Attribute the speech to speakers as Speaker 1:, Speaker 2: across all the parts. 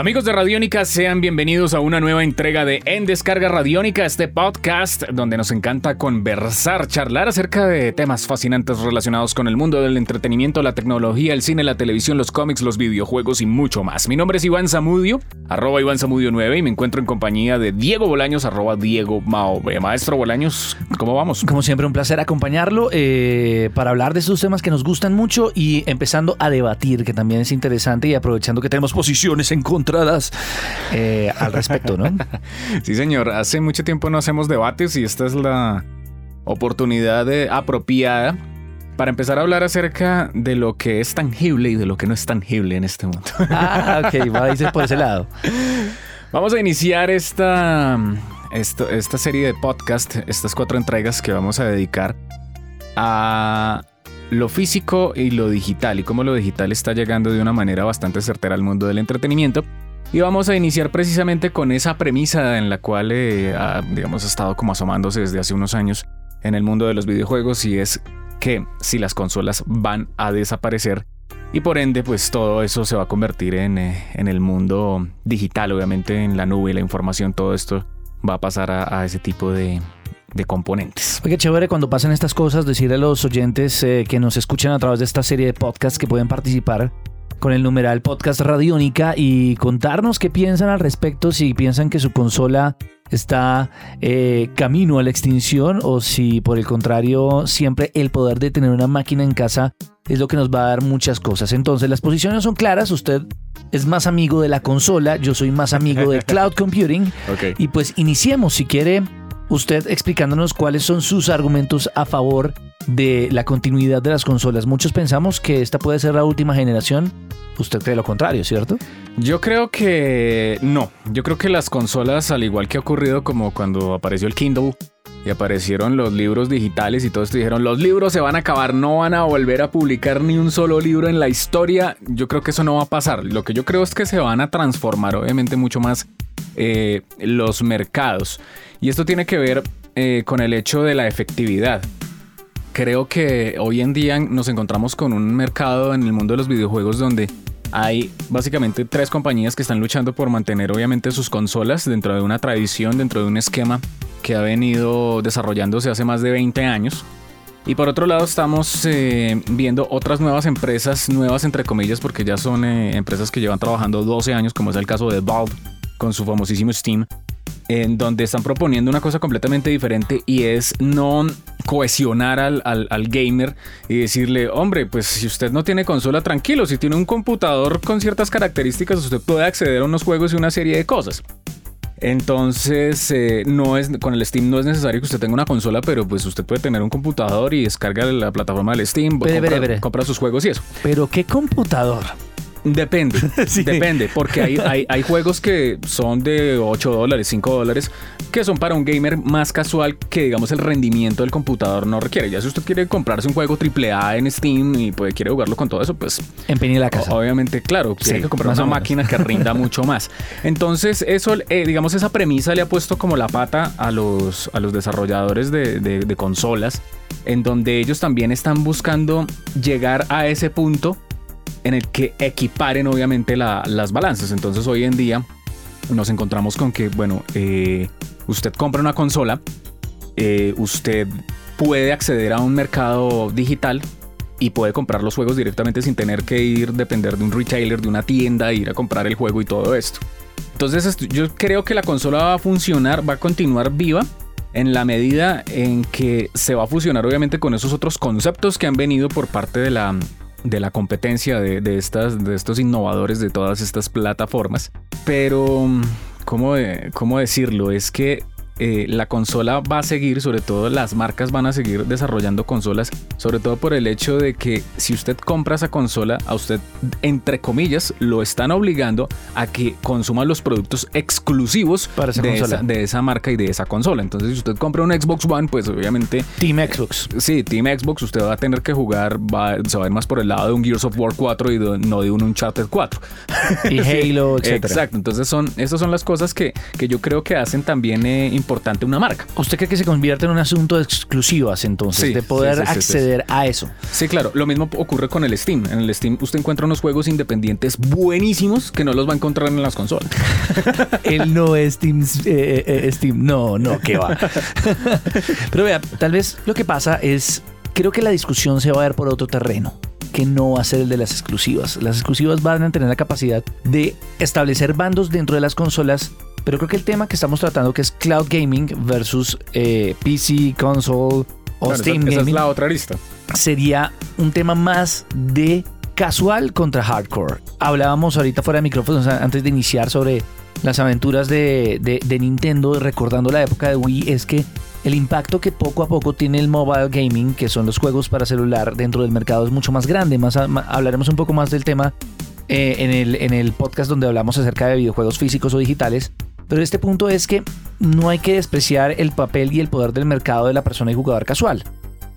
Speaker 1: Amigos de Radiónica, sean bienvenidos a una nueva entrega de En Descarga Radiónica, este podcast donde nos encanta conversar, charlar acerca de temas fascinantes relacionados con el mundo del entretenimiento, la tecnología, el cine, la televisión, los cómics, los videojuegos y mucho más. Mi nombre es Iván Zamudio, arroba Iván Zamudio 9 y me encuentro en compañía de Diego Bolaños, arroba Diego Maove. Maestro Bolaños, ¿cómo vamos?
Speaker 2: Como siempre, un placer acompañarlo eh, para hablar de estos temas que nos gustan mucho y empezando a debatir, que también es interesante y aprovechando que tenemos posiciones en contra eh, al respecto, ¿no?
Speaker 1: sí, señor. Hace mucho tiempo no hacemos debates y esta es la oportunidad apropiada para empezar a hablar acerca de lo que es tangible y de lo que no es tangible en este mundo.
Speaker 2: ah, ok, va a irse por ese lado.
Speaker 1: Vamos a iniciar esta, esta, esta serie de podcast, estas cuatro entregas que vamos a dedicar a lo físico y lo digital y cómo lo digital está llegando de una manera bastante certera al mundo del entretenimiento. Y vamos a iniciar precisamente con esa premisa en la cual, eh, ha, digamos, ha estado como asomándose desde hace unos años en el mundo de los videojuegos y es que si las consolas van a desaparecer y por ende pues todo eso se va a convertir en, eh, en el mundo digital, obviamente en la nube, la información, todo esto va a pasar a, ese tipo de, de componentes.
Speaker 2: Oye, chévere cuando pasan estas cosas, decirle a los oyentes eh, que nos escuchan a través de esta serie de podcasts que pueden participar con el numeral podcast Radiónica y contarnos qué piensan al respecto, si piensan que su consola está eh, camino a la extinción o si por el contrario siempre el poder de tener una máquina en casa es lo que nos va a dar muchas cosas. Entonces las posiciones son claras, usted es más amigo de la consola, yo soy más amigo del cloud computing y pues iniciemos si quiere usted explicándonos cuáles son sus argumentos a favor de la continuidad de las consolas. Muchos pensamos que esta puede ser la última generación. Usted cree lo contrario, ¿cierto?
Speaker 1: Yo creo que no. Yo creo que las consolas, al igual que ha ocurrido como cuando apareció el Kindle y aparecieron los libros digitales y todo esto, dijeron los libros se van a acabar, no van a volver a publicar ni un solo libro en la historia. Yo creo que eso no va a pasar. Lo que yo creo es que se van a transformar obviamente mucho más eh, los mercados. Y esto tiene que ver eh, con el hecho de la efectividad. Creo que hoy en día nos encontramos con un mercado en el mundo de los videojuegos donde hay básicamente tres compañías que están luchando por mantener obviamente sus consolas dentro de una tradición, dentro de un esquema que ha venido desarrollándose hace más de 20 años. Y por otro lado estamos eh, viendo otras nuevas empresas, nuevas entre comillas, porque ya son empresas que llevan trabajando 12 años, como es el caso de Valve con su famosísimo Steam, en donde están proponiendo una cosa completamente diferente y es no cohesionar al, gamer y decirle, hombre, pues si usted no tiene consola, tranquilo, si tiene un computador con ciertas características, usted puede acceder a unos juegos y una serie de cosas. Entonces, eh, no es, con el Steam no es necesario que usted tenga una consola, pero pues usted puede tener un computador y descarga la plataforma del Steam, compra, compra sus juegos y eso.
Speaker 2: Pero ¿qué computador?
Speaker 1: Depende, depende, porque hay, hay, hay, juegos que son de 8 dólares, 5 dólares, que son para un gamer más casual que digamos el rendimiento del computador no requiere. Ya si usted quiere comprarse un juego AAA en Steam y puede, quiere jugarlo con todo eso, pues...
Speaker 2: Empeñe la casa.
Speaker 1: Obviamente, claro, tiene que comprar una máquina que rinda mucho más. Entonces, eso, eh, digamos, esa premisa le ha puesto como la pata a los, a los desarrolladores de, de consolas, en donde ellos también están buscando llegar a ese punto en el que equiparen obviamente las balanzas. Entonces hoy en día nos encontramos con que, bueno, eh, usted compra una consola, eh, usted puede acceder a un mercado digital y puede comprar los juegos directamente sin tener que ir, depender de un retailer, de una tienda, ir a comprar el juego y todo esto. Entonces yo creo que la consola va a funcionar, va a continuar viva en la medida en que se va a fusionar obviamente con esos otros conceptos que han venido por parte de la, de la competencia de, estas, de estos innovadores de todas estas plataformas. Pero, ¿cómo, cómo decirlo? Es que eh, la consola va a seguir, sobre todo las marcas van a seguir desarrollando consolas, sobre todo por el hecho de que si usted compra esa consola, a usted, entre comillas, lo están obligando a que consuma los productos exclusivos de, esa, de, esa, marca y de esa consola. Entonces, si usted compra un Xbox One, pues obviamente...
Speaker 2: Team Xbox.
Speaker 1: sí, Team Xbox, usted va a tener que jugar, va, se va a ir más por el lado de un Gears of War 4 y no de un Uncharted 4.
Speaker 2: Y Halo, etc.
Speaker 1: Exacto, entonces son, esas son las cosas que, que yo creo que hacen también eh, importante una marca.
Speaker 2: ¿Usted cree que se convierte en un asunto de exclusivas entonces?
Speaker 1: Sí,
Speaker 2: de poder
Speaker 1: sí, sí, sí,
Speaker 2: acceder a eso.
Speaker 1: Sí, claro, lo mismo ocurre con el Steam. En el Steam usted encuentra unos juegos independientes buenísimos que no los va a encontrar en las consolas.
Speaker 2: Él no es Steam, eh, eh, Steam. No, no, qué va. Pero vea, tal vez lo que pasa es, creo que la discusión se va a ver por otro terreno que no va a ser el de las exclusivas. Las exclusivas van a tener la capacidad de establecer bandos dentro de las consolas, pero creo que el tema que estamos tratando, que es cloud gaming versus eh, PC, console o
Speaker 1: Claro,
Speaker 2: Steam
Speaker 1: esa, esa es la otra arista.
Speaker 2: sería un tema más de casual contra hardcore. Hablábamos ahorita fuera de micrófonos antes de iniciar sobre las aventuras de, de- de Nintendo, recordando la época de Wii, es que el impacto que poco a poco tiene el mobile gaming, que son los juegos para celular dentro del mercado, es mucho más grande. Más a- ma- hablaremos un poco más del tema eh, en, el, en el podcast donde hablamos acerca de videojuegos físicos o digitales. Pero este punto es que no hay que despreciar el papel y el poder del mercado de la persona y jugador casual.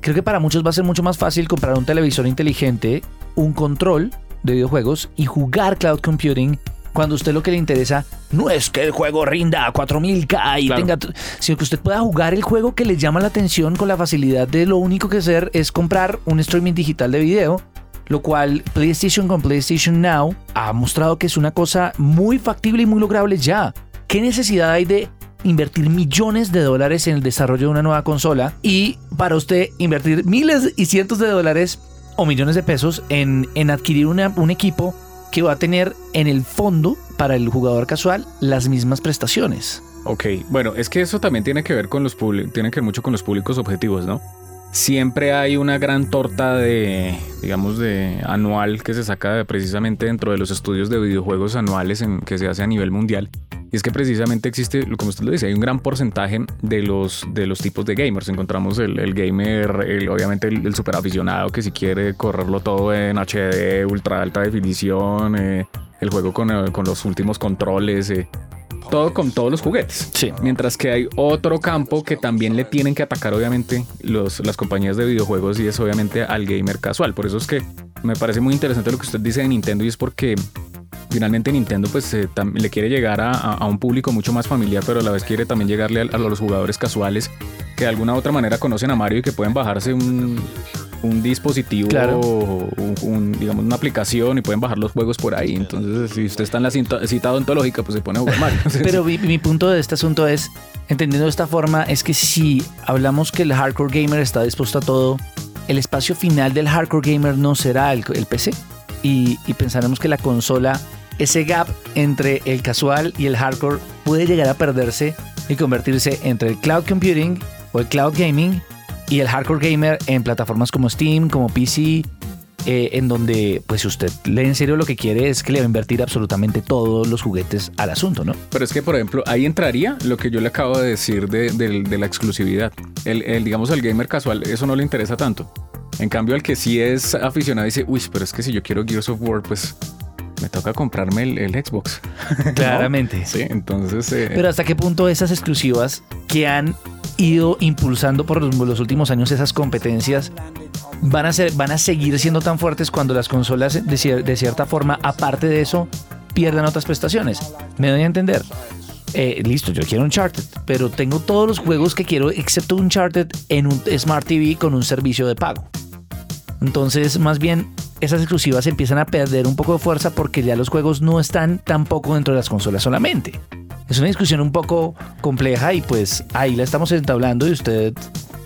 Speaker 2: Creo que para muchos va a ser mucho más fácil comprar un televisor inteligente, un control de videojuegos y jugar cloud computing cuando a usted lo que le interesa no es que el juego rinda a 4000K y
Speaker 1: Claro.
Speaker 2: tenga, sino que usted pueda jugar el juego que le llama la atención con la facilidad de lo único que hacer es comprar un streaming digital de video, lo cual PlayStation con PlayStation Now ha mostrado que es una cosa muy factible y muy lograble ya. ¿Qué necesidad hay de invertir millones de dólares en el desarrollo de una nueva consola y para usted invertir miles y cientos de dólares o millones de pesos en, en adquirir un equipo que va a tener en el fondo para el jugador casual las mismas prestaciones?
Speaker 1: Ok, bueno, es que eso también tiene que ver con los tiene que ver mucho con los públicos objetivos, ¿no? Siempre hay una gran torta de, digamos, de anual que se saca precisamente dentro de los estudios de videojuegos anuales en, que se hace a nivel mundial. Y es que precisamente existe, como usted lo dice, hay un gran porcentaje de los, de los tipos de gamers. Encontramos el, el gamer, el- obviamente el, el super aficionado que si quiere correrlo todo en HD, ultra alta definición, eh, el juego con, eh, con los últimos controles, eh, todo con todos los juguetes.
Speaker 2: Sí.
Speaker 1: Mientras que hay otro campo que también le tienen que atacar, obviamente, los, las compañías de videojuegos y es obviamente al gamer casual. Por eso es que me parece muy interesante lo que usted dice de Nintendo y es porque finalmente Nintendo pues eh, le quiere llegar a, a- un público mucho más familiar, pero a la vez quiere también llegarle a, a los jugadores casuales que de alguna u otra manera conocen a Mario y que pueden bajarse un, un dispositivo,
Speaker 2: Claro.
Speaker 1: un, un- digamos una aplicación y pueden bajar los juegos por ahí. Entonces, si usted está en la cinta, cita odontológica, pues se pone a jugar Mario.
Speaker 2: Pero mi, mi punto de este asunto es, entendiendo de esta forma, es que si hablamos que el hardcore gamer está dispuesto a todo, el espacio final del hardcore gamer no será el, el PC. Y, y pensaremos que la consola, ese gap entre el casual y el hardcore puede llegar a perderse y convertirse entre el cloud computing o el cloud gaming y el hardcore gamer en plataformas como Steam, como PC, eh, en donde, pues, usted lee en serio lo que quiere es que le va a invertir absolutamente todos los juguetes al asunto, ¿no?
Speaker 1: Pero es que, por ejemplo, ahí entraría lo que yo le acabo de decir de la exclusividad. El, el, digamos, el gamer casual, eso no le interesa tanto. En cambio, al que sí es aficionado dice, uy, pero es que si yo quiero Gears of War, pues me toca comprarme el, el Xbox. ¿No?
Speaker 2: Claramente.
Speaker 1: Sí, entonces... eh,
Speaker 2: Pero hasta qué punto esas exclusivas que han ido impulsando por los, los últimos años esas competencias van a, ser, van a seguir siendo tan fuertes cuando las consolas de, cier- de cierta forma, aparte de eso, pierdan otras prestaciones. Me doy a entender. Eh, listo, yo quiero Uncharted, pero tengo todos los juegos que quiero excepto Uncharted en un Smart TV con un servicio de pago. Entonces, más bien, esas exclusivas empiezan a perder un poco de fuerza porque ya los juegos no están tampoco dentro de las consolas solamente. Es una discusión un poco compleja y pues ahí la estamos entablando y usted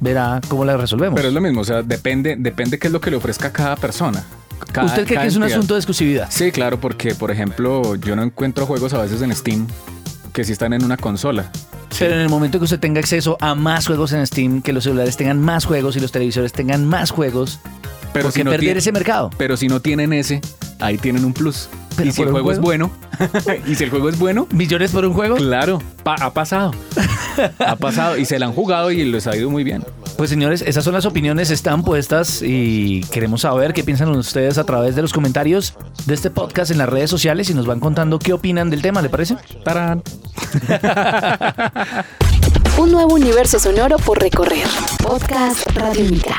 Speaker 2: verá cómo la resolvemos.
Speaker 1: pero es lo mismo, o sea, depende, depende qué es lo que le ofrezca a cada persona. Cada-
Speaker 2: ¿Usted cree que es un
Speaker 1: entidad.
Speaker 2: asunto de exclusividad?
Speaker 1: Sí, claro, porque, por ejemplo, yo no encuentro juegos a veces en Steam que sí están en una consola.
Speaker 2: Pero en el momento que usted tenga acceso a más juegos en Steam, que los celulares tengan más juegos y los televisores tengan más juegos,
Speaker 1: Pero
Speaker 2: ¿por qué
Speaker 1: si no
Speaker 2: perder
Speaker 1: tiene-
Speaker 2: ese mercado?
Speaker 1: Pero si no tienen ese, ahí tienen un plus.
Speaker 2: Pero
Speaker 1: y si el juego, es bueno, y si el juego es bueno,
Speaker 2: ¿Millones por un juego?
Speaker 1: claro, pa- ha pasado. ha pasado y se la han jugado y les ha ido muy bien.
Speaker 2: Pues señores, esas son las opiniones, están puestas y queremos saber qué piensan ustedes a través de los comentarios de este podcast en las redes sociales y nos van contando qué opinan del tema, ¿le parece?
Speaker 1: ¡Tarán!
Speaker 3: Un nuevo universo sonoro por recorrer. Podcast Radiónica.